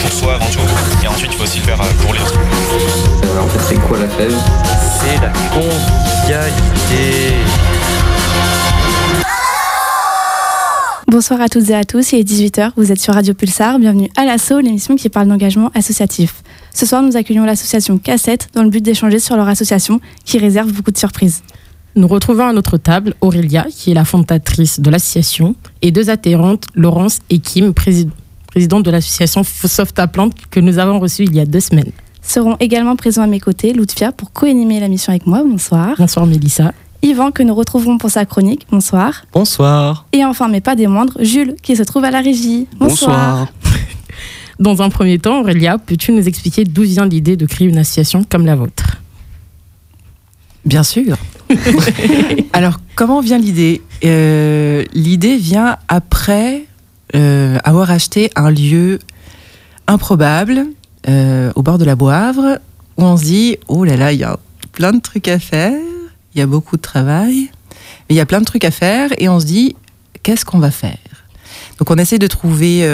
pour soi avant tout. Et ensuite, il faut aussi le faire euh, pour les autres. Alors, en fait, c'est quoi la fève C'est la convivialité. Bonsoir à toutes et à tous, il est 18h, vous êtes sur Radio Pulsar, bienvenue à l'assaut, l'émission qui parle d'engagement associatif. Ce soir, nous accueillons l'association Cassette dans le but d'échanger sur leur association qui réserve beaucoup de surprises. Nous retrouvons à notre table Aurélia, qui est la fondatrice de l'association, et deux adhérentes, Laurence et Kim, présidente de l'association Soft à Plante, que nous avons reçue il y a deux semaines. Seront également présents à mes côtés Loutfia pour co-animer la mission avec moi. Bonsoir. Bonsoir Mélissa. Yvan, que nous retrouverons pour sa chronique. Bonsoir. Bonsoir. Et enfin, mais pas des moindres, Jules, qui se trouve à la régie. Bonsoir. Dans un premier temps, Aurélia, peux-tu nous expliquer d'où vient l'idée de créer une association comme la vôtre? Bien sûr. Alors, comment vient l'idée? Euh, L'idée vient après euh, avoir acheté un lieu improbable euh, au bord de la Boivre où on se dit oh là là, il y a plein de trucs à faire, il y a beaucoup de travail, mais il y a plein de trucs à faire et on se dit qu'est-ce qu'on va faire? Donc on essaie de trouver,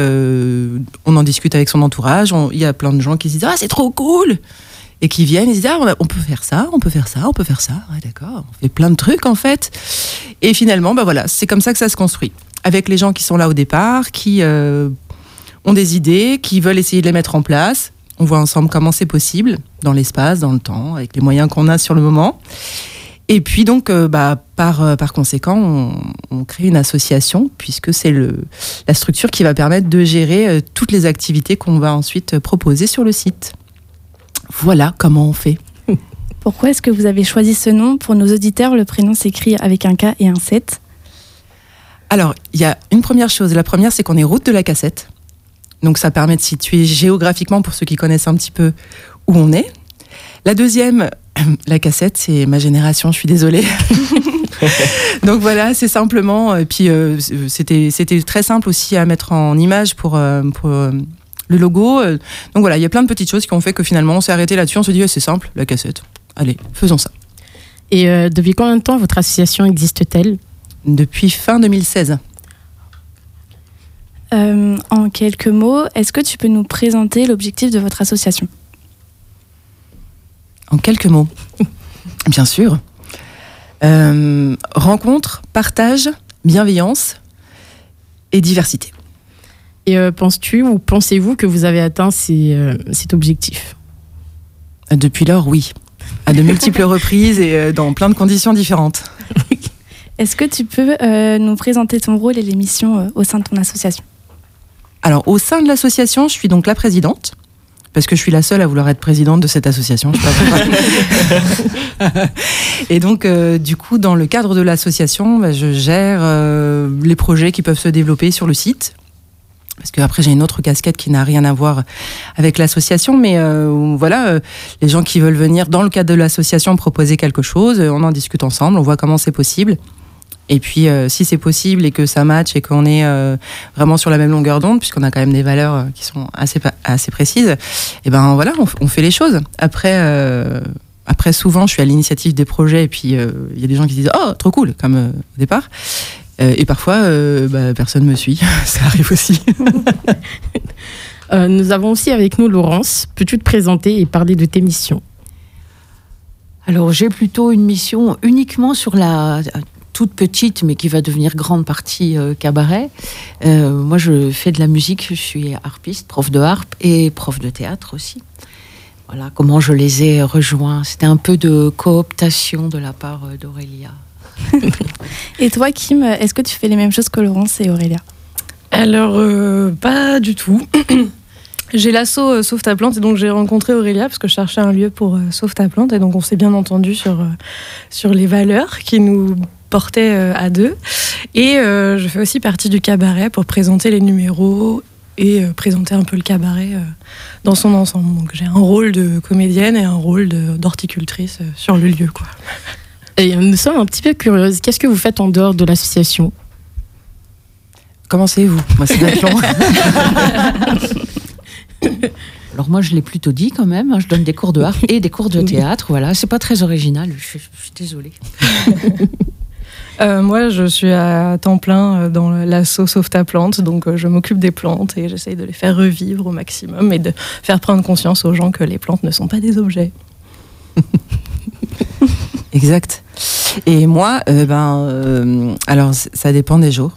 on en discute avec son entourage, il y a plein de gens qui se disent ah c'est trop cool, et qui viennent et disent ah, on peut faire ça, on peut faire ça, on peut faire ça. D'accord, on fait plein de trucs en fait. Et finalement, bah voilà, c'est comme ça que ça se construit. Avec les gens qui sont là au départ, qui euh, ont des idées, qui veulent essayer de les mettre en place. On voit ensemble comment c'est possible, dans l'espace, dans le temps, avec les moyens qu'on a sur le moment. Et puis donc, euh, bah, par, euh, par conséquent, on, on, crée une association, puisque c'est la structure qui va permettre de gérer toutes les activités qu'on va ensuite proposer sur le site. Voilà comment on fait. Pourquoi est-ce que vous avez choisi ce nom? Pour nos auditeurs, le prénom s'écrit avec un K et un 7. Alors, il y a une première chose. La première, c'est qu'on est route de la cassette. Donc, ça permet de situer géographiquement, pour ceux qui connaissent un petit peu, où on est. La deuxième, la cassette, c'est ma génération, je suis désolée. Donc voilà, c'est simplement. Et puis, euh, c'était très simple aussi à mettre en image pour, euh, pour euh, le logo. Euh, donc voilà, il y a plein de petites choses qui ont fait que finalement on s'est arrêté là-dessus. On se dit, c'est simple, la cassette. Allez, faisons ça. Et euh, depuis combien de temps votre association existe-t-elle? Depuis fin 2016. Euh, en quelques mots, est-ce que tu peux nous présenter l'objectif de votre association? En quelques mots, bien sûr. rencontre, partage, bienveillance et diversité. Et euh, penses-tu ou pensez-vous que vous avez atteint euh, cet objectif? Depuis lors, oui. À de multiples reprises et euh, dans plein de conditions différentes. Est-ce que tu peux nous présenter ton rôle et les missions au sein de ton association? Alors, au sein de l'association, je suis donc la présidente parce que je suis la seule à vouloir être présidente de cette association. et donc, du coup, dans le cadre de l'association, bah, je gère les projets qui peuvent se développer sur le site, parce qu'après j'ai une autre casquette qui n'a rien à voir avec l'association, mais euh, voilà, euh, les gens qui veulent venir dans le cadre de l'association proposer quelque chose, on en discute ensemble, on voit comment c'est possible. Et puis euh, si c'est possible et que ça match et qu'on est vraiment sur la même longueur d'onde, puisqu'on a quand même des valeurs qui sont assez, assez précises, et eh ben voilà, on, on fait les choses. Après, après souvent je suis à l'initiative des projets et puis il y a des gens qui disent oh trop cool comme au départ. Euh, et parfois, euh, bah, personne ne me suit. Ça arrive aussi. Euh, nous avons aussi avec nous Laurence. Peux-tu te présenter et parler de tes missions? Alors, j'ai plutôt une mission uniquement sur la toute petite, mais qui va devenir grande partie cabaret. moi, je fais de la musique, je suis harpiste, prof de harpe et prof de théâtre aussi. Voilà comment je les ai rejoints. C'était un peu de cooptation de la part d'Aurélia. et toi, Kim, est-ce que tu fais les mêmes choses que Laurence et Aurélia? Alors, euh, pas du tout. J'ai l'assaut euh, Sauve ta plante et donc j'ai rencontré Aurélia parce que je cherchais un lieu pour euh, Sauve ta plante et donc on s'est bien entendu sur, sur les valeurs qui nous portaient à deux. Et je fais aussi partie du cabaret pour présenter les numéros et présenter un peu le cabaret dans son ensemble. Donc j'ai un rôle de comédienne et un rôle d'horticultrice sur le lieu. quoi. Et nous sommes un petit peu curieuses. Qu'est-ce que vous faites en dehors de l'association? Commencez-vous. Moi, c'est. Alors moi, je l'ai plutôt dit quand même. hein, Je donne des cours de harpe et des cours de théâtre. Voilà, c'est pas très original. Je, suis- je suis désolée. Euh, moi, je suis à temps plein euh, dans l'asso Sauve ta plante, donc euh, je m'occupe des plantes et j'essaye de les faire revivre au maximum et de faire prendre conscience aux gens que les plantes ne sont pas des objets. Exact. Et moi, ben, alors ça dépend des jours.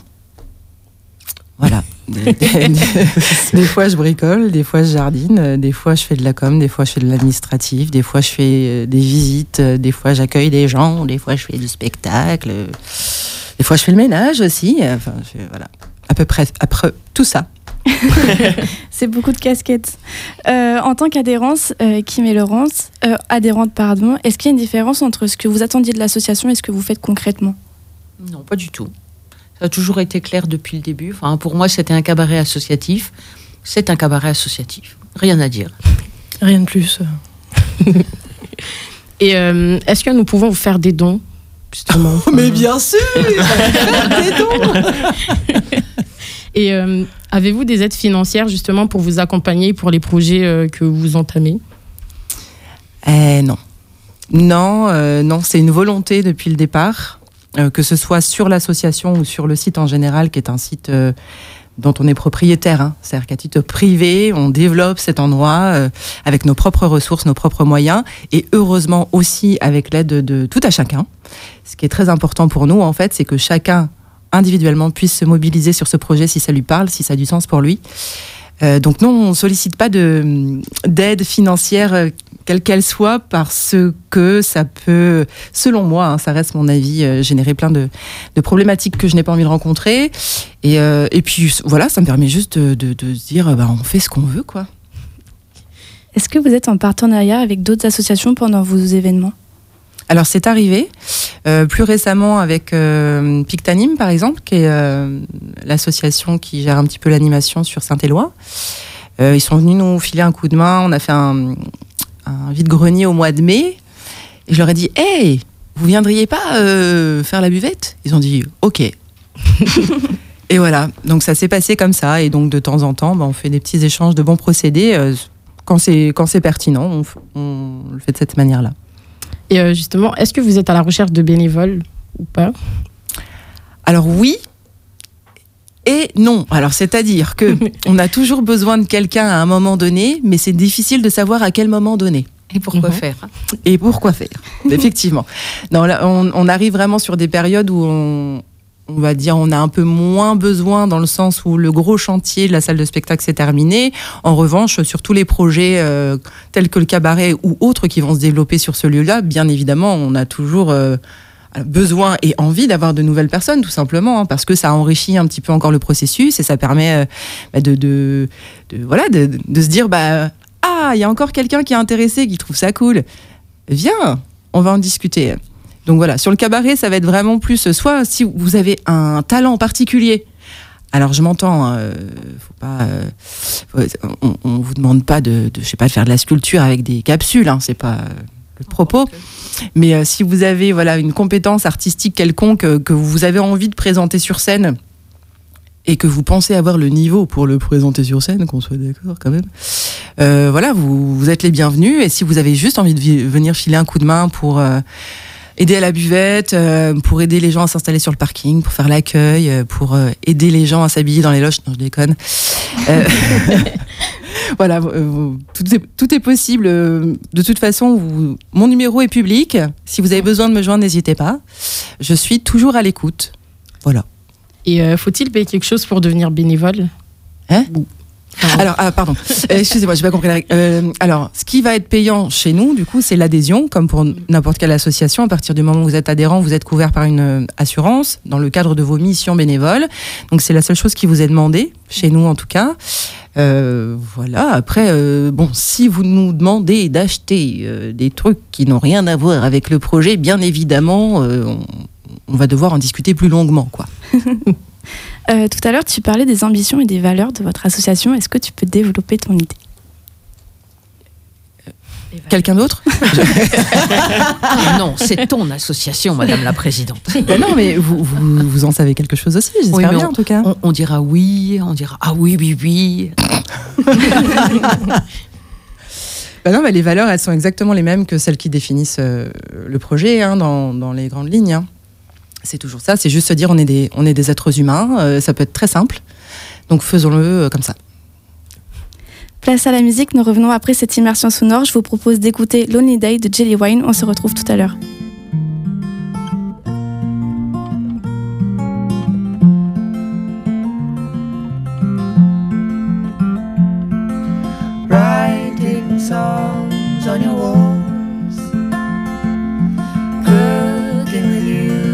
Voilà. Des, des fois, je bricole, des fois, je jardine, euh, des fois, je fais de la com, des fois, je fais de l'administratif, des fois, je fais euh, des visites, euh, des fois, j'accueille des gens, des fois, je fais du spectacle, des fois, je fais le ménage aussi. Enfin, je- voilà. À peu près, après tout ça. C'est beaucoup de casquettes. Euh, en tant qu'adhérence, euh, Kim et Laurence, euh, adhérente, pardon, est-ce qu'il y a une différence entre ce que vous attendiez de l'association et ce que vous faites concrètement? Non, pas du tout. Ça a toujours été clair depuis le début. Enfin, pour moi, c'était un cabaret associatif. C'est un cabaret associatif. Rien à dire. Rien de plus. Et euh, est-ce que nous pouvons vous faire des dons justement Mais bien sûr Des dons Et euh, avez-vous des aides financières justement pour vous accompagner pour les projets euh, que vous entamez? Eh non. Non, euh, non, c'est une volonté depuis le départ, euh, que ce soit sur l'association ou sur le site en général, qui est un site euh, dont on est propriétaire. hein. C'est-à-dire qu'à titre privé, on développe cet endroit euh, avec nos propres ressources, nos propres moyens, et heureusement aussi avec l'aide de, tout à chacun. Ce qui est très important pour nous, en fait, c'est que chacun individuellement puisse se mobiliser sur ce projet si ça lui parle, si ça a du sens pour lui. Euh, donc non, on ne sollicite pas de- d'aide financière euh, quelle qu'elle soit parce que ça peut, selon moi, hein, ça reste mon avis, euh, générer plein de, de problématiques que je n'ai pas envie de rencontrer. Et, euh, et puis voilà, ça me permet juste de, de- de se dire, bah, on fait ce qu'on veut, quoi. Est-ce que vous êtes en partenariat avec d'autres associations pendant vos événements? Alors c'est arrivé euh, plus récemment avec euh, Pictanim par exemple, qui est euh, l'association qui gère un petit peu l'animation sur Saint-Éloi. Ils sont venus nous filer un coup de main. On a fait un, un vide-grenier au mois de mai. Et je leur ai dit, hey, vous viendriez pas euh, faire la buvette? Ils ont dit, ok. et voilà, donc ça s'est passé comme ça. Et donc de temps en temps, bah, on fait des petits échanges de bons procédés. euh, quand c'est pertinent, on le fait de cette manière-là. Et euh, justement, est-ce que vous êtes à la recherche de bénévoles ou pas? Alors oui et non. Alors c'est-à-dire que on a toujours besoin de quelqu'un à un moment donné, mais c'est difficile de savoir à quel moment donné. Et pourquoi Mhm. faire? Et pourquoi faire? Effectivement. Non, là, on, on arrive vraiment sur des périodes où on, on va dire on a un peu moins besoin dans le sens où le gros chantier de la salle de spectacle s'est terminé. En revanche, sur tous les projets euh, tels que le cabaret ou autres qui vont se développer sur ce lieu-là, bien évidemment, on a toujours euh, besoin et envie d'avoir de nouvelles personnes, tout simplement, hein, parce que ça enrichit un petit peu encore le processus et ça permet euh, bah, de, de, de- voilà, de, se dire bah ah, il y a encore quelqu'un qui est intéressé, qui trouve ça cool. Viens, on va en discuter. Donc voilà, sur le cabaret, ça va être vraiment plus soit si vous avez un talent particulier. Alors je m'entends, hein, euh, faut pas, euh, on, on vous demande pas de, je sais pas, de faire de la sculpture avec des capsules, hein, c'est pas euh, propos. Mais euh, si vous avez voilà une compétence artistique quelconque euh, que vous avez envie de présenter sur scène et que vous pensez avoir le niveau pour le présenter sur scène, qu'on soit d'accord quand même, euh, voilà, vous, vous êtes les bienvenus. Et si vous avez juste envie de venir filer un coup de main pour aider à la buvette, pour aider les gens à s'installer sur le parking, pour faire l'accueil, pour aider les gens à s'habiller dans les loges, non je déconne. Euh, voilà, vous- tout, est, tout est possible. Euh, De toute façon, vous- mon numéro est public. Si vous avez besoin de me joindre, n'hésitez pas. Je suis toujours à l'écoute. Voilà. Et euh, faut-il payer quelque chose pour devenir bénévole? Hein? Ou- Alors, ah, pardon. Euh, Excusez-moi, j'ai pas compris la. Euh, alors, ce qui va être payant chez nous, du coup, c'est l'adhésion, comme pour n'importe quelle association. À partir du moment où vous êtes adhérent, vous êtes couvert par une assurance dans le cadre de vos missions bénévoles. Donc, c'est la seule chose qui vous est demandée, chez nous en tout cas. Euh, voilà. Après, euh, bon, si vous nous demandez d'acheter des trucs qui n'ont rien à voir avec le projet, bien évidemment, on, on va devoir en discuter plus longuement, quoi. Euh, Tout à l'heure, tu parlais des ambitions et des valeurs de votre association. Est-ce que tu peux développer ton idée Quelqu'un d'autre Non, c'est ton association, Madame la Présidente. Ben Non, mais vous, vous, vous en savez quelque chose aussi, j'espère Oui, bien on- en tout cas. On, on dira oui, on dira ah oui, oui, oui. Bah non, mais les valeurs, elles sont exactement les mêmes que celles qui définissent euh, le projet hein, dans, dans les grandes lignes. hein. C'est toujours ça, c'est juste se dire on est des, on est des êtres humains, euh, ça peut être très simple. Donc faisons-le euh, comme ça. Place à la musique, nous revenons après cette immersion sonore. Je vous propose d'écouter Lonely Day de Jelly Wine. On se retrouve tout à l'heure. writing songs on your walls, cooking with you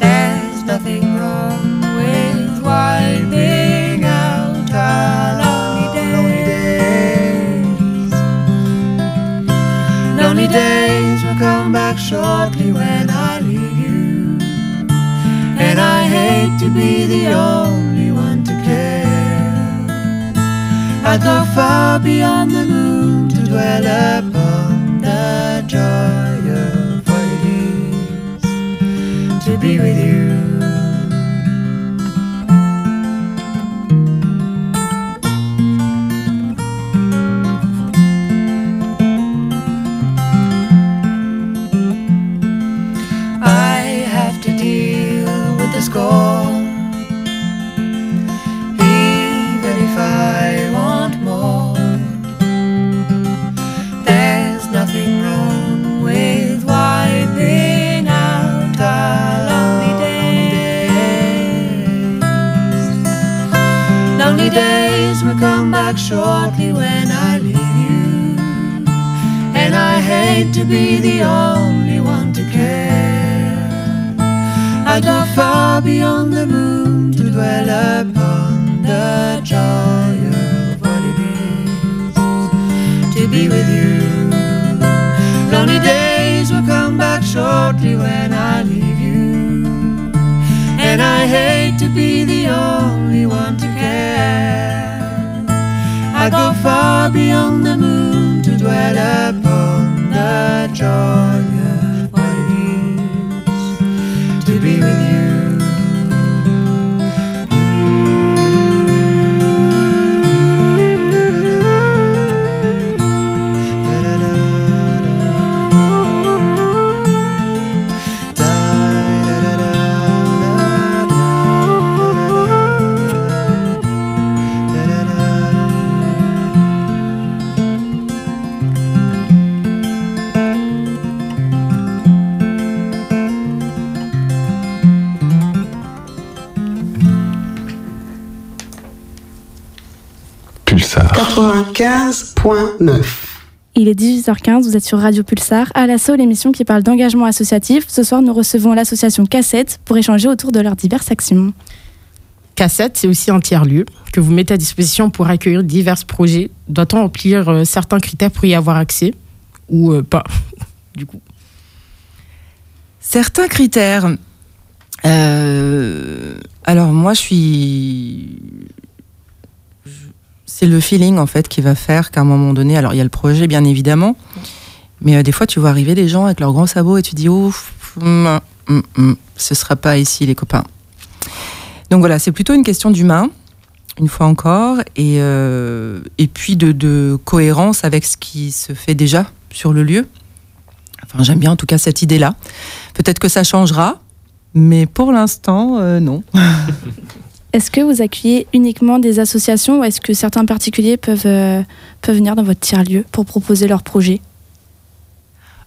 There's nothing wrong with wiping out our lonely days. Lonely days will come back shortly when I leave you. And I hate to be the only one to care. I'd go far beyond the moon to dwell upon the joy be with you. 95.9. Il est 18h15, vous êtes sur Radio Pulsar, à l'assaut, l'émission qui parle d'engagement associatif. Ce soir, nous recevons l'association Cassette pour échanger autour de leurs diverses actions. Cassette, c'est aussi un tiers-lieu que vous mettez à disposition pour accueillir divers projets. Doit-on remplir euh, certains critères pour y avoir accès ou euh, pas Du coup? Certains critères. Euh, alors moi, je suis. C'est le feeling en fait qui va faire qu'à un moment donné, alors il y a le projet bien évidemment, mais euh, des fois tu vois arriver des gens avec leurs grands sabots et tu dis ouf, hum, hum, hum, ce sera pas ici les copains. Donc voilà, c'est plutôt une question d'humain, une fois encore, et, euh, et puis de, de cohérence avec ce qui se fait déjà sur le lieu. Enfin, j'aime bien en tout cas cette idée-là. Peut-être que ça changera, mais pour l'instant, euh, non. Est-ce que vous accueillez uniquement des associations ou est-ce que certains particuliers peuvent, euh, peuvent venir dans votre tiers-lieu pour proposer leurs projets?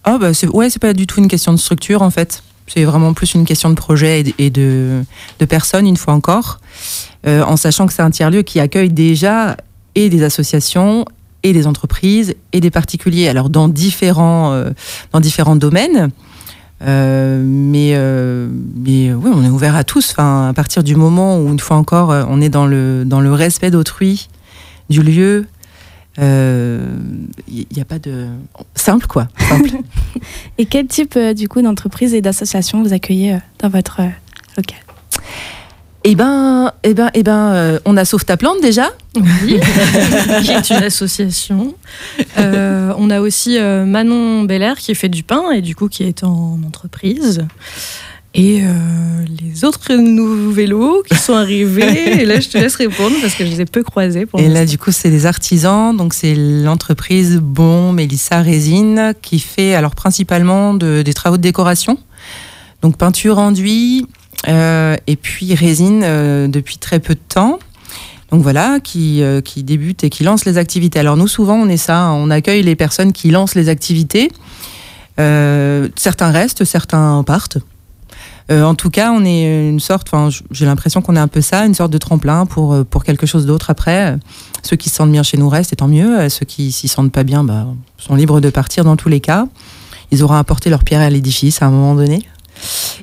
Ah bah c'est ouais, c'est pas du tout une question de structure en fait. C'est vraiment plus une question de projet et de, de, personnes une fois encore, Euh, en sachant que c'est un tiers lieu qui accueille déjà et des associations et des entreprises et des particuliers. Alors dans différents euh, dans différents domaines. Euh, mais, euh, mais oui, on est ouvert à tous. Enfin, à partir du moment où, une fois encore, euh, on est dans le, dans le respect d'autrui, du lieu, il n'y a pas de. Simple, quoi. Simple. et quel type, du coup, d'entreprise et d'association vous accueillez dans votre local? Eh ben, eh ben, eh ben, on a Sauve ta plante déjà. Oui, qui est une association. on a aussi Manon Belair qui fait du pain et du coup qui est en entreprise. Et les autres nouveaux vélos qui sont arrivés. et là, je te laisse répondre parce que je les ai peu croisés. et là, du coup, c'est des artisans. Donc, c'est l'entreprise Bon Mélissa Résine qui fait alors principalement de, des travaux de décoration. Donc, peinture, enduit, euh, et puis Résine euh, depuis très peu de temps. Donc voilà, qui, euh, qui débute et qui lance les activités. Alors nous, souvent, on est ça, hein. on accueille les personnes qui lancent les activités. certains restent, certains partent. en tout cas, on est une sorte, enfin, j'ai l'impression qu'on est un peu ça, une sorte de tremplin pour, pour quelque chose d'autre après. Ceux qui se sentent bien chez nous restent, et tant mieux. Ceux qui s'y sentent pas bien bah, sont libres de partir dans tous les cas. Ils auront apporté leur pierre à l'édifice à un moment donné.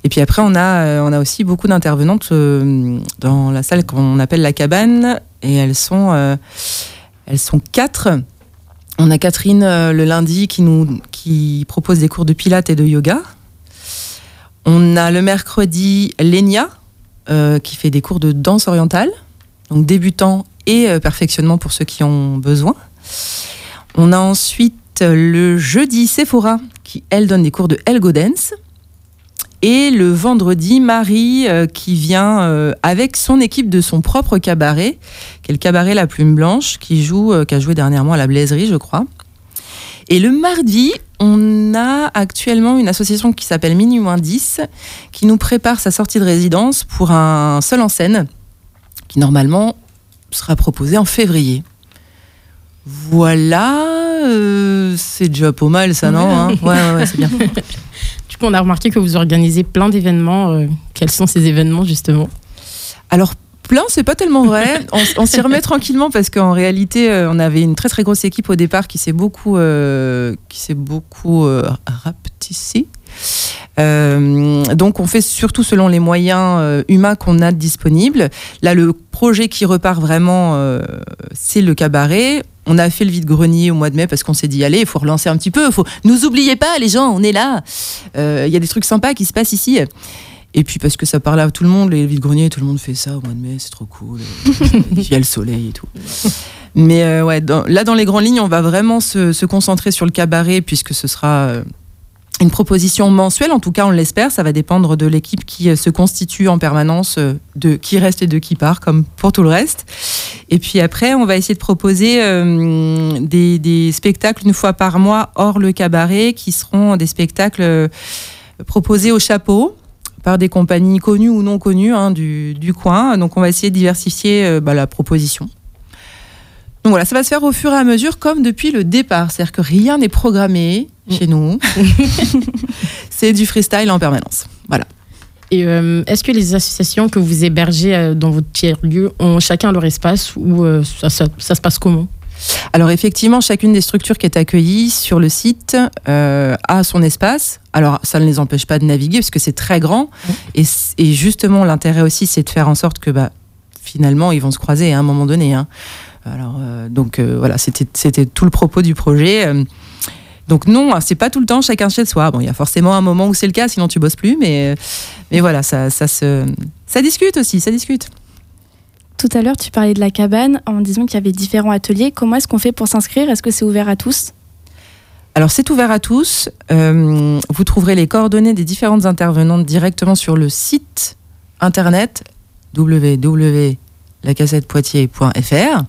Et puis après, on a, euh, on a aussi beaucoup d'intervenantes euh, dans la salle qu'on appelle la cabane. Et elles sont, euh, elles sont quatre. On a Catherine le lundi qui nous qui propose des cours de pilates et de yoga. On a le mercredi Lénia qui fait des cours de danse orientale, donc débutant et perfectionnement pour ceux qui ont besoin. On a ensuite le jeudi Sephora qui elle donne des cours de Elgo Dance. Et le vendredi, Marie euh, qui vient euh, avec son équipe de son propre cabaret, qui est le cabaret La Plume Blanche, qui joue, euh, qui a joué dernièrement à la Blaiserie, je crois. Et le mardi, on a actuellement une association qui s'appelle Minuit 10, qui nous prépare sa sortie de résidence pour un seul en scène, qui normalement sera proposé en février. Voilà, c'est déjà pas mal ça, non hein? Ouais, ouais, ouais c'est bien. on a remarqué que vous organisez plein d'événements. Euh, quels sont ces événements justement Alors plein, c'est pas tellement vrai. On, s'y remet tranquillement parce qu'en réalité, euh, on avait une très très grosse équipe au départ qui s'est beaucoup, euh, qui s'est beaucoup rapetissée. Donc on fait surtout selon les moyens humains qu'on a disponibles. Là, le projet qui repart vraiment, c'est le cabaret. On a fait le vide-grenier au mois de mai parce qu'on s'est dit, allez, il faut relancer un petit peu. Faut... Nous oubliez pas, les gens, on est là. Euh, il y a des trucs sympas qui se passent ici. Et puis parce que ça parle à tout le monde, les vide-greniers, tout le monde fait ça au mois de mai, c'est trop cool. Il y a le soleil et tout. Mais euh, ouais, là, dans les grandes lignes, on va vraiment se, se, concentrer sur le cabaret puisque ce sera euh, une proposition mensuelle, en tout cas on l'espère, ça va dépendre de l'équipe qui euh, se constitue en permanence, euh, de qui reste et de qui part, comme pour tout le reste. Et puis après, on va essayer de proposer euh, des, spectacles une fois par mois hors le cabaret, qui seront des spectacles proposés au chapeau par des compagnies connues ou non connues hein, du, coin. Donc on va essayer de diversifier bah, la proposition. Donc voilà, ça va se faire au fur et à mesure comme depuis le départ. C'est-à-dire que rien n'est programmé mm. chez nous. c'est du freestyle en permanence. Voilà. Et euh, est-ce que les associations que vous hébergez euh, dans votre tiers-lieu ont chacun leur espace ou euh, ça, se passe comment? Alors effectivement, chacune des structures qui est accueillie sur le site a son espace. Alors ça ne les empêche pas de naviguer parce que c'est très grand. Mm. Et, justement, l'intérêt aussi, c'est de faire en sorte que bah, finalement, ils vont se croiser à un moment donné. Hein. Alors, euh, donc euh, voilà, c'était tout le propos du projet. Euh, donc non, c'est pas tout le temps chacun chez soi. Bon, il y a forcément un moment où c'est le cas, sinon tu bosses plus, mais, mais voilà, ça, ça, se, ça discute aussi, ça discute. Tout à l'heure, tu parlais de la cabane en disant qu'il y avait différents ateliers. Comment est-ce qu'on fait pour s'inscrire? Est-ce que c'est ouvert à tous? Alors c'est ouvert à tous. vous trouverez les coordonnées des différentes intervenantes directement sur le site internet www.lacassettepoitiers.fr.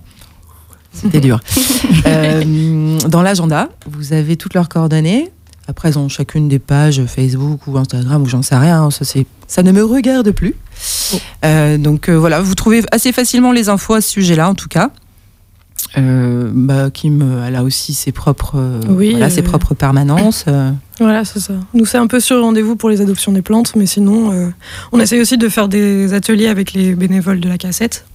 C'était dur. Euh, dans l'agenda, vous avez toutes leurs coordonnées. Après, elles ont chacune des pages Facebook ou Instagram ou j'en sais rien. Ça, ça ne me regarde plus. Oh. Euh, donc euh, voilà, vous trouvez assez facilement les infos à ce sujet-là, en tout cas. bah, Kim, elle a aussi ses propres, oui, ses propres permanences. Voilà, c'est ça. Nous, c'est un peu sur rendez-vous pour les adoptions des plantes, mais sinon, on essaye aussi de faire des ateliers avec les bénévoles de la cassette.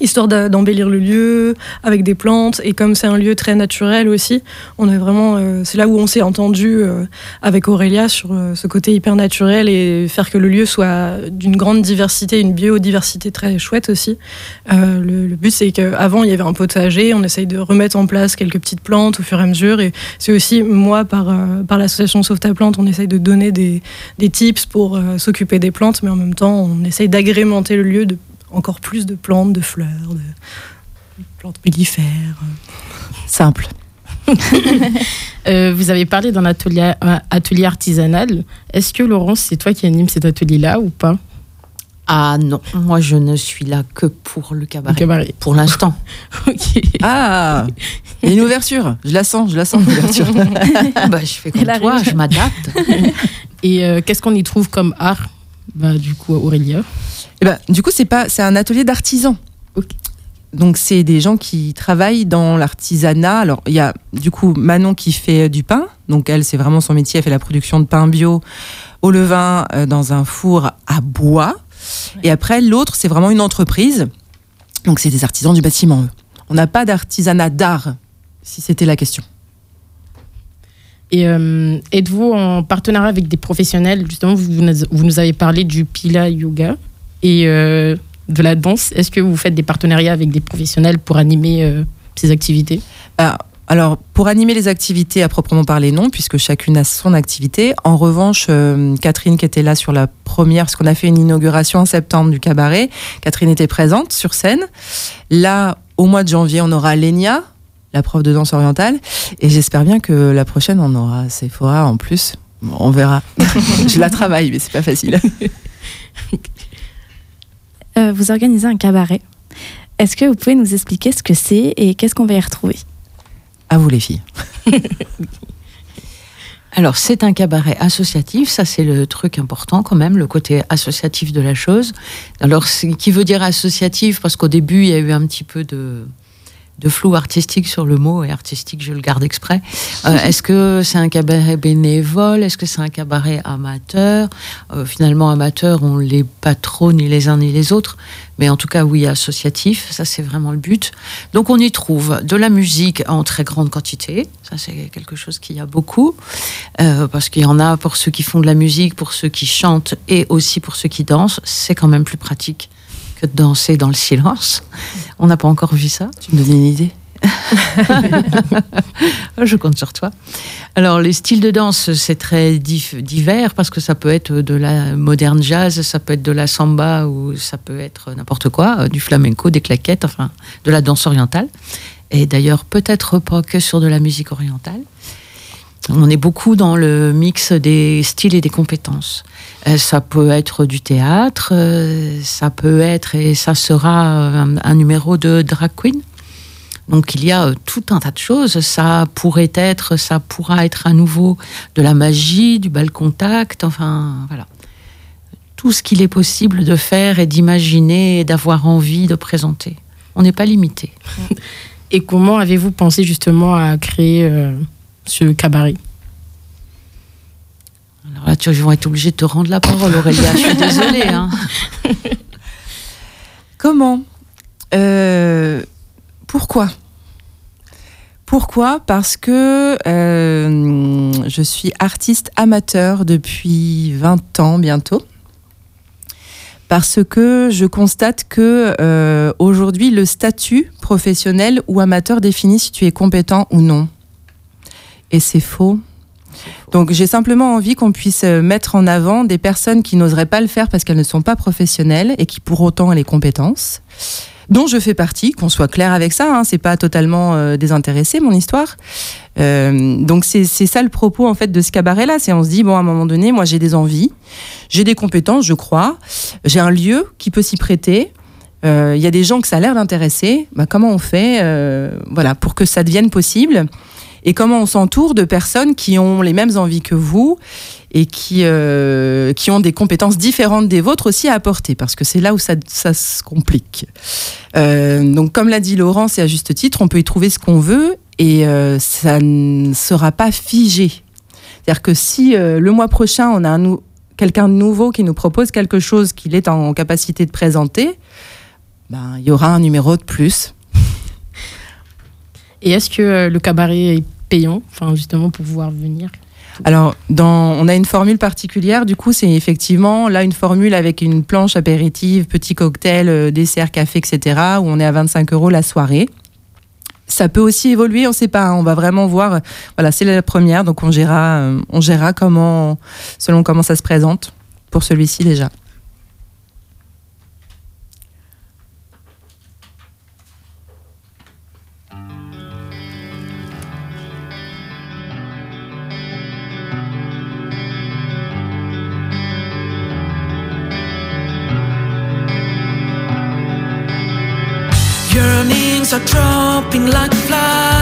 Histoire d'embellir le lieu avec des plantes. Et comme c'est un lieu très naturel aussi, on est vraiment, euh, c'est là où on s'est entendu euh, avec Aurélia sur euh, ce côté hyper naturel et faire que le lieu soit d'une grande diversité, une biodiversité très chouette aussi. Le, but, c'est qu'avant, il y avait un potager, on essaye de remettre en place quelques petites plantes au fur et à mesure. Et c'est aussi, moi, par, par l'association Sauve ta plante, on essaye de donner des, des tips pour s'occuper des plantes, mais en même temps, on essaye d'agrémenter le lieu de encore plus de plantes, de fleurs, de de plantes mellifères. Simple. Euh, vous avez parlé d'un atelier, artisanal. Est-ce que Laurence, c'est toi qui anime cet atelier-là ou pas? Ah non, moi je ne suis là que pour le cabaret. Le cabaret. Pour l'instant. Ah Il y a une ouverture. Je la sens, je la sens, l'ouverture. bah, je fais comme toi, je m'adapte. Et euh, qu'est-ce qu'on y trouve comme art? Bah, Du coup, Aurélia. Eh ben, du coup, c'est pas, c'est un atelier d'artisans. Donc, c'est des gens qui travaillent dans l'artisanat. Alors, il y a du coup Manon qui fait euh, du pain. Donc, elle, c'est vraiment son métier. Elle fait la production de pain bio au levain euh, dans un four à bois. Et après, l'autre, c'est vraiment une entreprise. Donc, c'est des artisans du bâtiment. eux. On n'a pas d'artisanat d'art, si c'était la question. Et euh, êtes-vous en partenariat avec des professionnels Justement, vous, nous- avez parlé du Pila Yoga et euh, de la danse. Est-ce que vous faites des partenariats avec des professionnels pour animer euh, ces activités? Ah, alors, pour animer les activités à proprement parler, non, puisque chacune a son activité. En revanche, Catherine, qui était là sur la première, parce qu'on a fait une inauguration en septembre du cabaret, Catherine était présente sur scène. Là, au mois de janvier, on aura Lénia, la prof de danse orientale, et j'espère bien que la prochaine, on aura Sephora en plus. Bon, on verra. Je la travaille, mais c'est pas facile. Euh, vous organisez un cabaret. Est-ce que vous pouvez nous expliquer ce que c'est et qu'est-ce qu'on va y retrouver? À vous, les filles. Alors, c'est un cabaret associatif, ça c'est le truc important quand même, le côté associatif de la chose. Alors, qui veut dire associatif Parce qu'au début, il y a eu un petit peu de, de flou artistique sur le mot, et artistique, je le garde exprès. Euh, Est-ce que c'est un cabaret bénévole? Est-ce que c'est un cabaret amateur? Euh, Finalement, amateur, on l'est pas trop, ni les uns ni les autres. Mais en tout cas, oui, associatif, ça c'est vraiment le but. Donc on y trouve de la musique en très grande quantité, ça c'est quelque chose qu'il y a beaucoup, Euh, parce qu'il y en a pour ceux qui font de la musique, pour ceux qui chantent et aussi pour ceux qui dansent. C'est quand même plus pratique que de danser dans le silence. On n'a pas encore vu ça. Tu me donnes une idée Je compte sur toi. Alors, les styles de danse, c'est très divers parce que ça peut être de la moderne jazz, ça peut être de la samba ou ça peut être n'importe quoi, euh, du flamenco, des claquettes, enfin, de la danse orientale. Et d'ailleurs, peut-être pas que sur de la musique orientale. On est beaucoup dans le mix des styles et des compétences. Euh, ça peut être du théâtre, euh, ça peut être, et ça sera euh, un, numéro de drag queen. Donc il y a tout un tas de choses. Ça pourrait être, ça pourra être à nouveau de la magie, du bal contact, enfin voilà. Tout ce qu'il est possible de faire et d'imaginer et d'avoir envie de présenter. On n'est pas limité. Et comment avez-vous pensé justement à créer ce cabaret Alors là, tu vas être obligé de te rendre la parole, Aurélia. Je suis désolée. hein. Comment Euh, Pourquoi? Pourquoi? Parce que euh, je suis artiste amateur depuis 20 ans bientôt. Parce que je constate que euh, aujourd'hui le statut professionnel ou amateur définit si tu es compétent ou non. Et c'est faux. Donc j'ai simplement envie qu'on puisse euh, mettre en avant des personnes qui n'oseraient pas le faire parce qu'elles ne sont pas professionnelles et qui pour autant ont les compétences, dont je fais partie, qu'on soit clair avec ça, hein, c'est pas totalement euh, désintéressé mon histoire. Euh, donc c'est ça le propos en fait de ce cabaret là, c'est on se dit bon à un moment donné, moi j'ai des envies, j'ai des compétences, je crois, j'ai un lieu qui peut s'y prêter. Il y a des gens que ça a l'air d'intéresser. Bah, comment on fait, voilà, pour que ça devienne possible et comment on s'entoure de personnes qui ont les mêmes envies que vous et qui, euh, qui ont des compétences différentes des vôtres aussi à apporter, parce que c'est là où ça, ça se complique. Euh, donc, comme l'a dit Laurence, et à juste titre, on peut y trouver ce qu'on veut et euh, ça ne sera pas figé. C'est-à-dire que si le mois prochain, on a quelqu'un de nouveau qui nous propose quelque chose qu'il est en capacité de présenter, ben, il y aura un numéro de plus. Et est-ce que euh, le cabaret est payant, enfin justement pour pouvoir venir? Alors, on a une formule particulière. Du coup, c'est effectivement là une formule avec une planche apéritive, petit cocktail, euh, dessert, café, etc. Où on est à 25 euros la soirée. Ça peut aussi évoluer, on ne sait pas. hein. On va vraiment voir. Voilà, c'est la première, donc on gérera, euh, on gérera selon comment ça se présente pour celui-ci déjà. Are dropping like flies.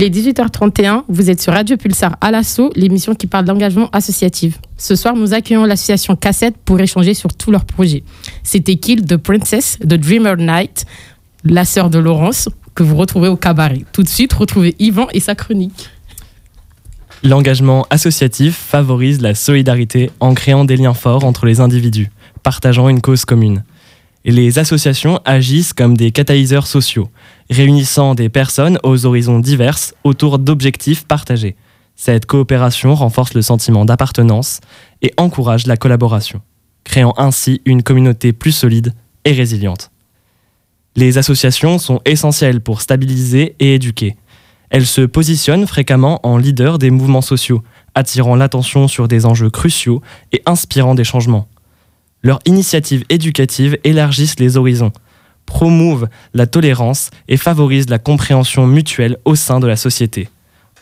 Il est 18h31, vous êtes sur Radio Pulsar à l'assaut, l'émission qui parle d'engagement associatif. Ce soir, nous accueillons l'association Cassette pour échanger sur tous leurs projets. C'était Kill the Princess, The Dreamer Night, la sœur de Laurence, que vous retrouvez au cabaret. Tout de suite, retrouvez Yvan et sa chronique. L'engagement associatif favorise la solidarité en créant des liens forts entre les individus, partageant une cause commune. Et les associations agissent comme des catalyseurs sociaux, réunissant des personnes aux horizons divers autour d'objectifs partagés. Cette coopération renforce le sentiment d'appartenance et encourage la collaboration, créant ainsi une communauté plus solide et résiliente. Les associations sont essentielles pour stabiliser et éduquer. Elles se positionnent fréquemment en leader des mouvements sociaux, attirant l'attention sur des enjeux cruciaux et inspirant des changements. Leurs initiatives éducatives élargissent les horizons, promouvent la tolérance et favorisent la compréhension mutuelle au sein de la société.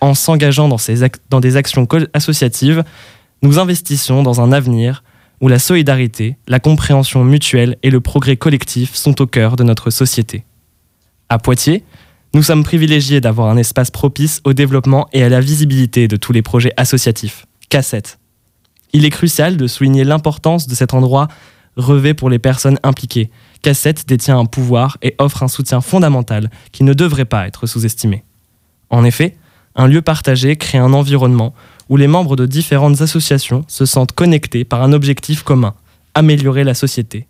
En s'engageant dans, des actions associatives, nous investissons dans un avenir où la solidarité, la compréhension mutuelle et le progrès collectif sont au cœur de notre société. À Poitiers, nous sommes privilégiés d'avoir un espace propice au développement et à la visibilité de tous les projets associatifs. Cassette. Il est crucial de souligner l'importance de cet endroit revêt pour les personnes impliquées. Cassette détient un pouvoir et offre un soutien fondamental qui ne devrait pas être sous-estimé. En effet, un lieu partagé crée un environnement où les membres de différentes associations se sentent connectés par un objectif commun, améliorer la société.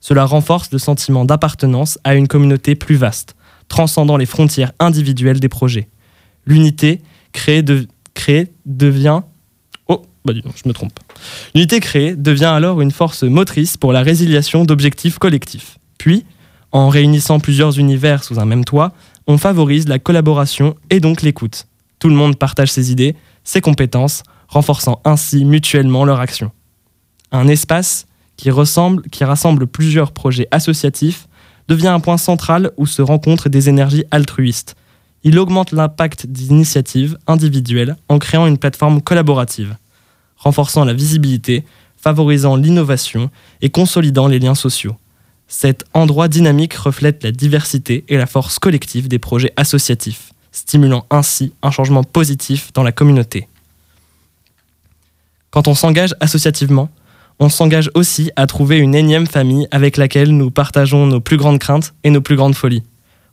Cela renforce le sentiment d'appartenance à une communauté plus vaste, transcendant les frontières individuelles des projets. L'unité créée, de- créée devient... Bah dis donc, je me trompe. L'unité créée devient alors une force motrice pour la résiliation d'objectifs collectifs. Puis, en réunissant plusieurs univers sous un même toit, on favorise la collaboration et donc l'écoute. Tout le monde partage ses idées, ses compétences, renforçant ainsi mutuellement leur action. Un espace qui, qui rassemble plusieurs projets associatifs devient un point central où se rencontrent des énergies altruistes. Il augmente l'impact d'initiatives individuelles en créant une plateforme collaborative, renforçant la visibilité, favorisant l'innovation et consolidant les liens sociaux. Cet endroit dynamique reflète la diversité et la force collective des projets associatifs, stimulant ainsi un changement positif dans la communauté. Quand on s'engage associativement, on s'engage aussi à trouver une énième famille avec laquelle nous partageons nos plus grandes craintes et nos plus grandes folies.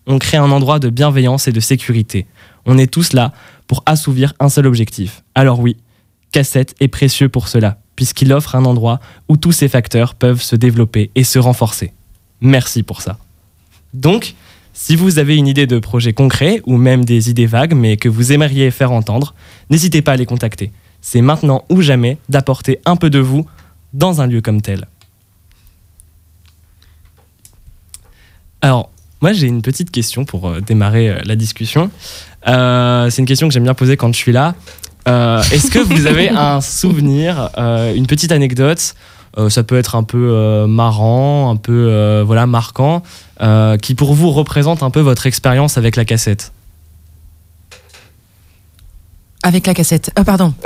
On crée un endroit de bienveillance et de sécurité. On est tous là pour assouvir un seul objectif. Alors oui, Cassette est précieux pour cela, puisqu'il offre un endroit où tous ces facteurs peuvent se développer et se renforcer. Merci pour ça. Donc, si vous avez une idée de projet concret ou même des idées vagues mais que vous aimeriez faire entendre, n'hésitez pas à les contacter. C'est maintenant ou jamais d'apporter un peu de vous dans un lieu comme tel. Alors, moi j'ai une petite question pour euh, démarrer euh, la discussion. Euh, c'est une question que j'aime bien poser quand je suis là. Euh, Est-ce que vous avez un souvenir, euh, une petite anecdote euh, ça peut être un peu marrant, un peu voilà marquant, qui pour vous représente un peu votre expérience avec la cassette? Avec la cassette. Ah, pardon.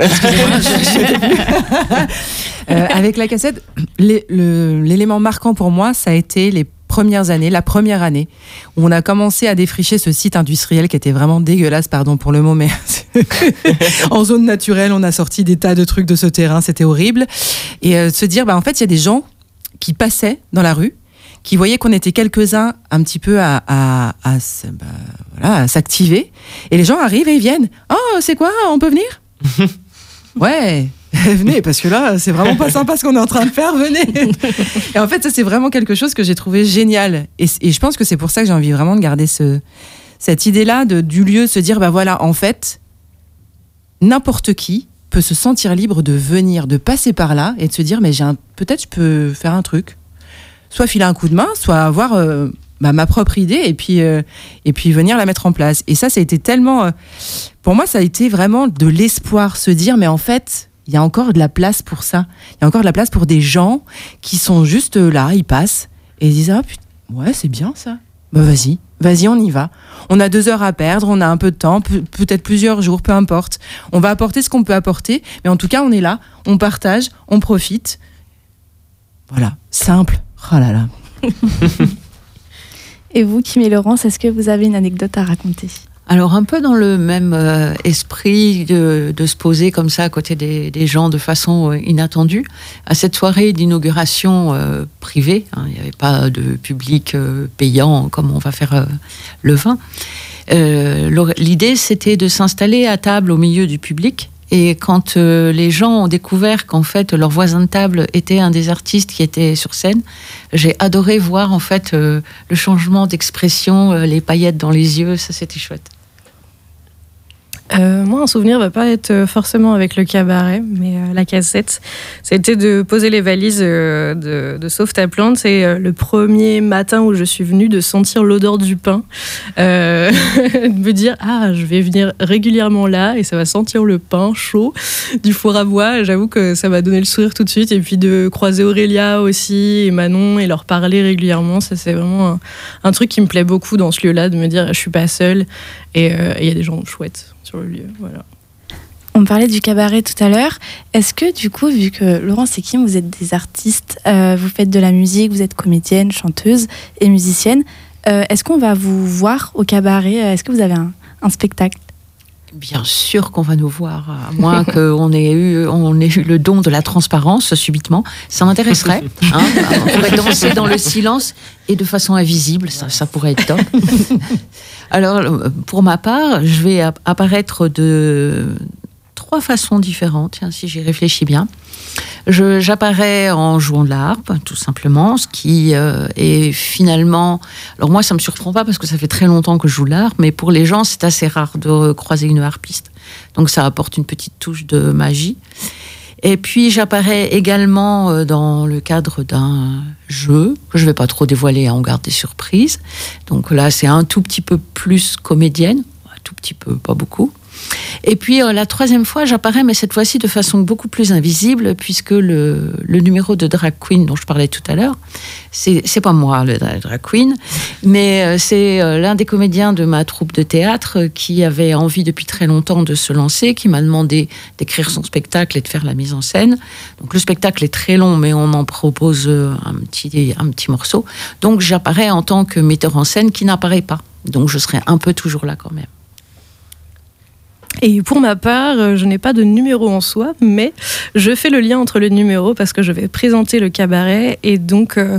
Euh, avec la cassette, l'élément marquant pour moi, ça a été les premières années, la première année, où on a commencé à défricher ce site industriel qui était vraiment dégueulasse, pardon pour le mot, mais en zone naturelle, on a sorti des tas de trucs de ce terrain, c'était horrible. Et euh, se dire, bah, en fait, il y a des gens qui passaient dans la rue, qui voyaient qu'on était quelques-uns un petit peu à, à, à se- bah, voilà, à s'activer. Et les gens arrivent et ils viennent. Oh, c'est quoi? On peut venir Ouais, venez, parce que là, c'est vraiment pas sympa ce qu'on est en train de faire, venez. Et en fait, ça, c'est vraiment quelque chose que j'ai trouvé génial. Et, je pense que c'est pour ça que j'ai envie vraiment de garder ce, cette idée-là du lieu, se dire, bah voilà, en fait, n'importe qui peut se sentir libre de venir, de passer par là et de se dire, mais j'ai peut-être je peux faire un truc. Soit filer un coup de main, soit avoir euh, bah, ma propre idée et puis, euh, et puis venir la mettre en place. Et ça, ça a été tellement. euh, pour moi, ça a été vraiment de l'espoir, se dire, mais en fait, il y a encore de la place pour ça. Il y a encore de la place pour des gens qui sont juste là, ils passent et ils disent, ah putain, ouais, c'est bien ça. Bah vas-y, vas-y, on y va. On a deux heures à perdre, on a un peu de temps, pe- peut-être plusieurs jours, peu importe. On va apporter ce qu'on peut apporter, mais en tout cas, on est là, on partage, on profite. Voilà, simple. Oh là là. Et vous, Kim et Laurence, est-ce que vous avez une anecdote à raconter? Alors un peu dans le même euh, esprit de, se poser comme ça à côté des, gens de façon euh, inattendue, à cette soirée d'inauguration euh, privée, hein, il n'y avait pas de public payant comme on va faire le vin, l'idée c'était de s'installer à table au milieu du public. Et quand les gens ont découvert qu'en fait leur voisin de table était un des artistes qui était sur scène, j'ai adoré voir en fait le changement d'expression, les paillettes dans les yeux, ça c'était chouette. Euh, moi, un souvenir va pas être euh, forcément avec le cabaret, mais euh, la cassette. C'était de poser les valises de, de Sauve ta plante. C'est le premier matin où je suis venue de sentir l'odeur du pain, de me dire ah je vais venir régulièrement là et ça va sentir le pain chaud du four à bois. J'avoue que ça m'a donné le sourire tout de suite et puis de croiser Aurélia aussi et Manon et leur parler régulièrement, ça c'est vraiment un, un truc qui me plaît beaucoup dans ce lieu-là, de me dire je suis pas seule et il y a des gens chouettes sur le lieu. On parlait du cabaret tout à l'heure. Est-ce que du coup, vu que Laurence et Kim, vous êtes des artistes, euh, vous faites de la musique, vous êtes comédienne, chanteuse et musicienne, euh, est-ce qu'on va vous voir au cabaret? Est-ce que vous avez un spectacle? Bien sûr qu'on va nous voir, à moins qu'on ait, eu, on ait eu le don de la transparence subitement. Ça m'intéresserait. hein. on pourrait danser dans le silence et de façon invisible, ça, ça pourrait être top. Alors, euh, pour ma part, je vais app- apparaître de trois façons différentes, si j'y réfléchis bien. J'apparais en jouant de la tout simplement, ce qui euh, est finalement... Alors moi, ça me surprend pas parce que ça fait très longtemps que je joue de la mais pour les gens, c'est assez rare de croiser une harpiste. Donc ça apporte une petite touche de magie. Et puis j'apparais également euh, dans le cadre d'un jeu que je vais pas trop dévoiler, hein, on garde des surprises. Donc là, c'est un tout petit peu plus comédienne, un tout petit peu, pas beaucoup. Et puis euh, la troisième fois, j'apparais, mais cette fois-ci de façon beaucoup plus invisible, puisque le, numéro de drag queen dont je parlais tout à l'heure, c'est pas moi le dra- drag queen, mais euh, c'est euh, l'un des comédiens de ma troupe de théâtre qui avait envie depuis très longtemps de se lancer, qui m'a demandé d'écrire son spectacle et de faire la mise en scène. Donc le spectacle est très long, mais on en propose un petit, un petit morceau. Donc j'apparais en tant que metteur en scène qui n'apparaît pas. Donc je serai un peu toujours là quand même. Et pour ma part, euh, je n'ai pas de numéro en soi, mais je fais le lien entre le numéro parce que je vais présenter le cabaret et donc euh,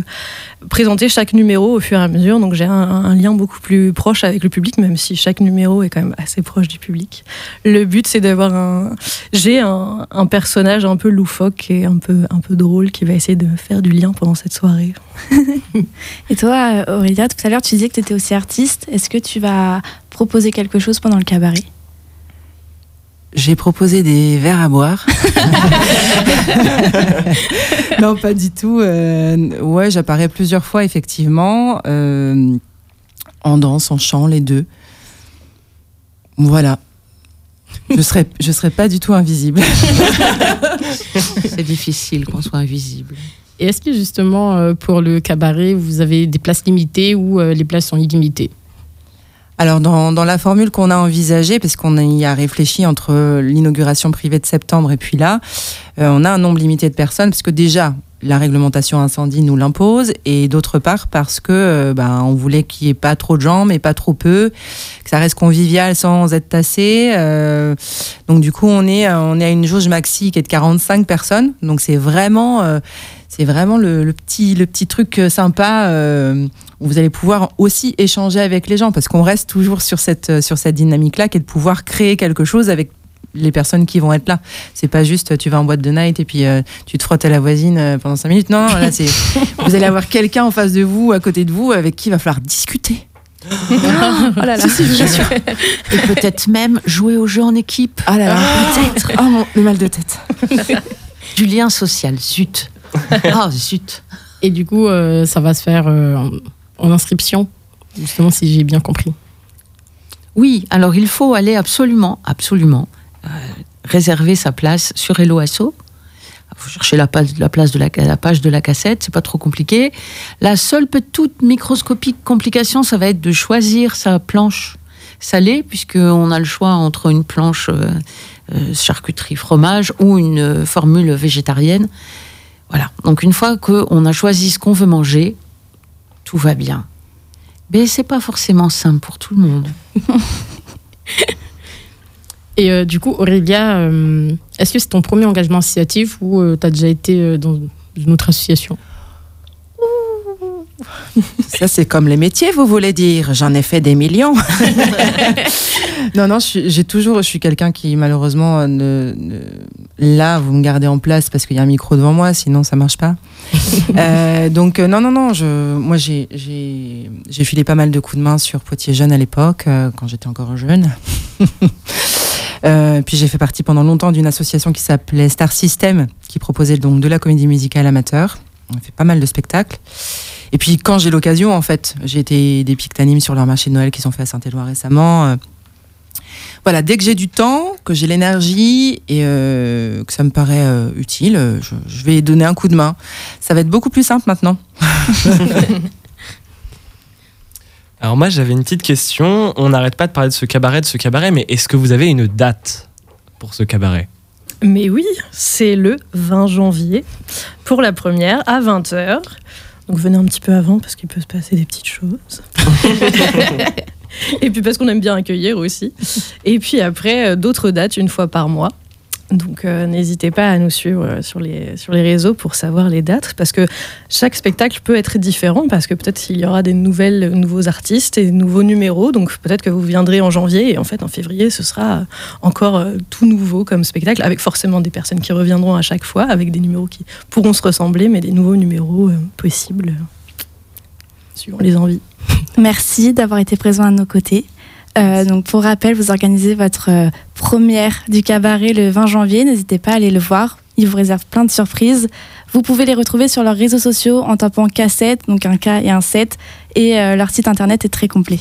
présenter chaque numéro au fur et à mesure. Donc j'ai un, lien beaucoup plus proche avec le public, même si chaque numéro est quand même assez proche du public. Le but, c'est d'avoir un. J'ai un, un personnage un peu loufoque et un peu, un peu drôle qui va essayer de faire du lien pendant cette soirée. Et toi, euh, Aurélia, tout à l'heure, tu disais que tu étais aussi artiste. Est-ce que tu vas proposer quelque chose pendant le cabaret? J'ai proposé des verres à boire. non, pas du tout. Euh, ouais, j'apparais plusieurs fois, effectivement, euh, en danse, en chant, les deux. Voilà. Je serais, je serais pas du tout invisible. C'est difficile qu'on soit invisible. Et est-ce que justement, euh, pour le cabaret, vous avez des places limitées ou euh, les places sont illimitées? Alors, dans, dans la formule qu'on a envisagée, parce qu'on y a réfléchi entre l'inauguration privée de septembre et puis là, euh, on a un nombre limité de personnes, parce que déjà, la réglementation incendie nous l'impose, et d'autre part parce que ben, on voulait qu'il n'y ait pas trop de gens, mais pas trop peu, que ça reste convivial sans être tassé. euh, donc du coup, on est, on est à une jauge maxi qui est de 45 personnes, donc c'est vraiment... c'est vraiment le, le petit, le petit truc euh, sympa euh, où vous allez pouvoir aussi échanger avec les gens parce qu'on reste toujours sur cette, euh, sur cette dynamique-là qui est de pouvoir créer quelque chose avec les personnes qui vont être là. C'est pas juste tu vas en boîte de night et puis euh, tu te frottes à la voisine euh, pendant cinq minutes. Non, non, là c'est vous allez avoir quelqu'un en face de vous, à côté de vous, avec qui il va falloir discuter. Oh là là. Si, si, je vous assure. Et peut-être même jouer au jeu en équipe. Ah là là, peut-être. Oh mon, le mal de tête. Du lien social, zut. Ah, zut. Et du coup, euh, ça va se faire euh, en, inscription, justement, si j'ai bien compris. Oui, alors il faut aller absolument, absolument euh, réserver sa place sur Hello Asso. Il faut chercher la page, la place de la, la page de la cassette, c'est pas trop compliqué. La seule petite microscopique complication, ça va être de choisir sa planche salée, puisqu'on a le choix entre une planche euh, charcuterie fromage ou une formule végétarienne. Voilà. Donc une fois qu'on a choisi ce qu'on veut manger, tout va bien. Mais c'est pas forcément simple pour tout le monde. Et euh, du coup, Aurélia, euh, est-ce que c'est ton premier engagement associatif ou tu as déjà été euh, dans une autre association? Ça, c'est comme les métiers, vous voulez dire. J'en ai fait des millions. non, non, je suis- j'ai toujours, je suis quelqu'un qui, malheureusement, ne, ne- là, vous me gardez en place parce qu'il y a un micro devant moi, sinon ça marche pas. Euh, donc, euh, non, non, non, je, moi, j'ai, filé pas mal de coups de main sur Poitiers Jeune à l'époque, euh, quand j'étais encore jeune. Euh, puis j'ai fait partie pendant longtemps d'une association qui s'appelait Star System, qui proposait donc de la comédie musicale amateur. On a fait pas mal de spectacles. Et puis quand j'ai l'occasion, en fait, j'ai été des pictanimes sur leur marché de Noël qui sont faits à Saint-Éloi récemment. Voilà, dès que j'ai du temps, que j'ai l'énergie et euh, que ça me paraît euh, utile, euh, je, je vais donner un coup de main. Ça va être beaucoup plus simple maintenant. Alors moi j'avais une petite question. On n'arrête pas de parler de ce cabaret, de ce cabaret, mais est-ce que vous avez une date pour ce cabaret? Mais oui, c'est le 20 janvier pour la première à 20h. Donc venez un petit peu avant parce qu'il peut se passer des petites choses. Et puis parce qu'on aime bien accueillir aussi. Et puis après, euh, d'autres dates une fois par mois. Donc euh, n'hésitez pas à nous suivre euh, sur les, sur les réseaux pour savoir les dates, parce que chaque spectacle peut être différent, parce que peut-être qu'il y aura des nouvelles, nouveaux artistes et nouveaux numéros, donc peut-être que vous viendrez en janvier, et en fait en février, ce sera encore tout nouveau comme spectacle, avec forcément des personnes qui reviendront à chaque fois, avec des numéros qui pourront se ressembler, mais des nouveaux numéros euh, possibles, suivant les envies. Merci d'avoir été présent à nos côtés. Euh, pour rappel, vous organisez votre euh, première du cabaret le 20 janvier. N'hésitez pas à aller le voir. Ils vous réservent plein de surprises. Vous pouvez les retrouver sur leurs réseaux sociaux en tapant K7, donc un K et un 7. Et euh, leur site internet est très complet.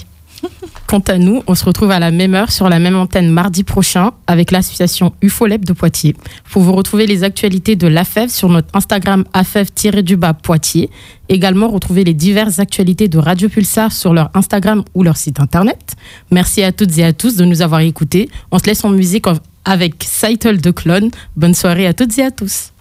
Quant à nous, on se retrouve à la même heure sur la même antenne mardi prochain avec l'association UFOLEP de Poitiers. Pour vous retrouver les actualités de l'AFEV sur notre Instagram AFEV-du-bas Poitiers. Également, retrouver les diverses actualités de Radio Pulsar sur leur Instagram ou leur site internet. Merci à toutes et à tous de nous avoir écoutés. On se laisse en musique avec Saitel de Clone. Bonne soirée à toutes et à tous.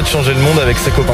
de changer le monde avec ses copains.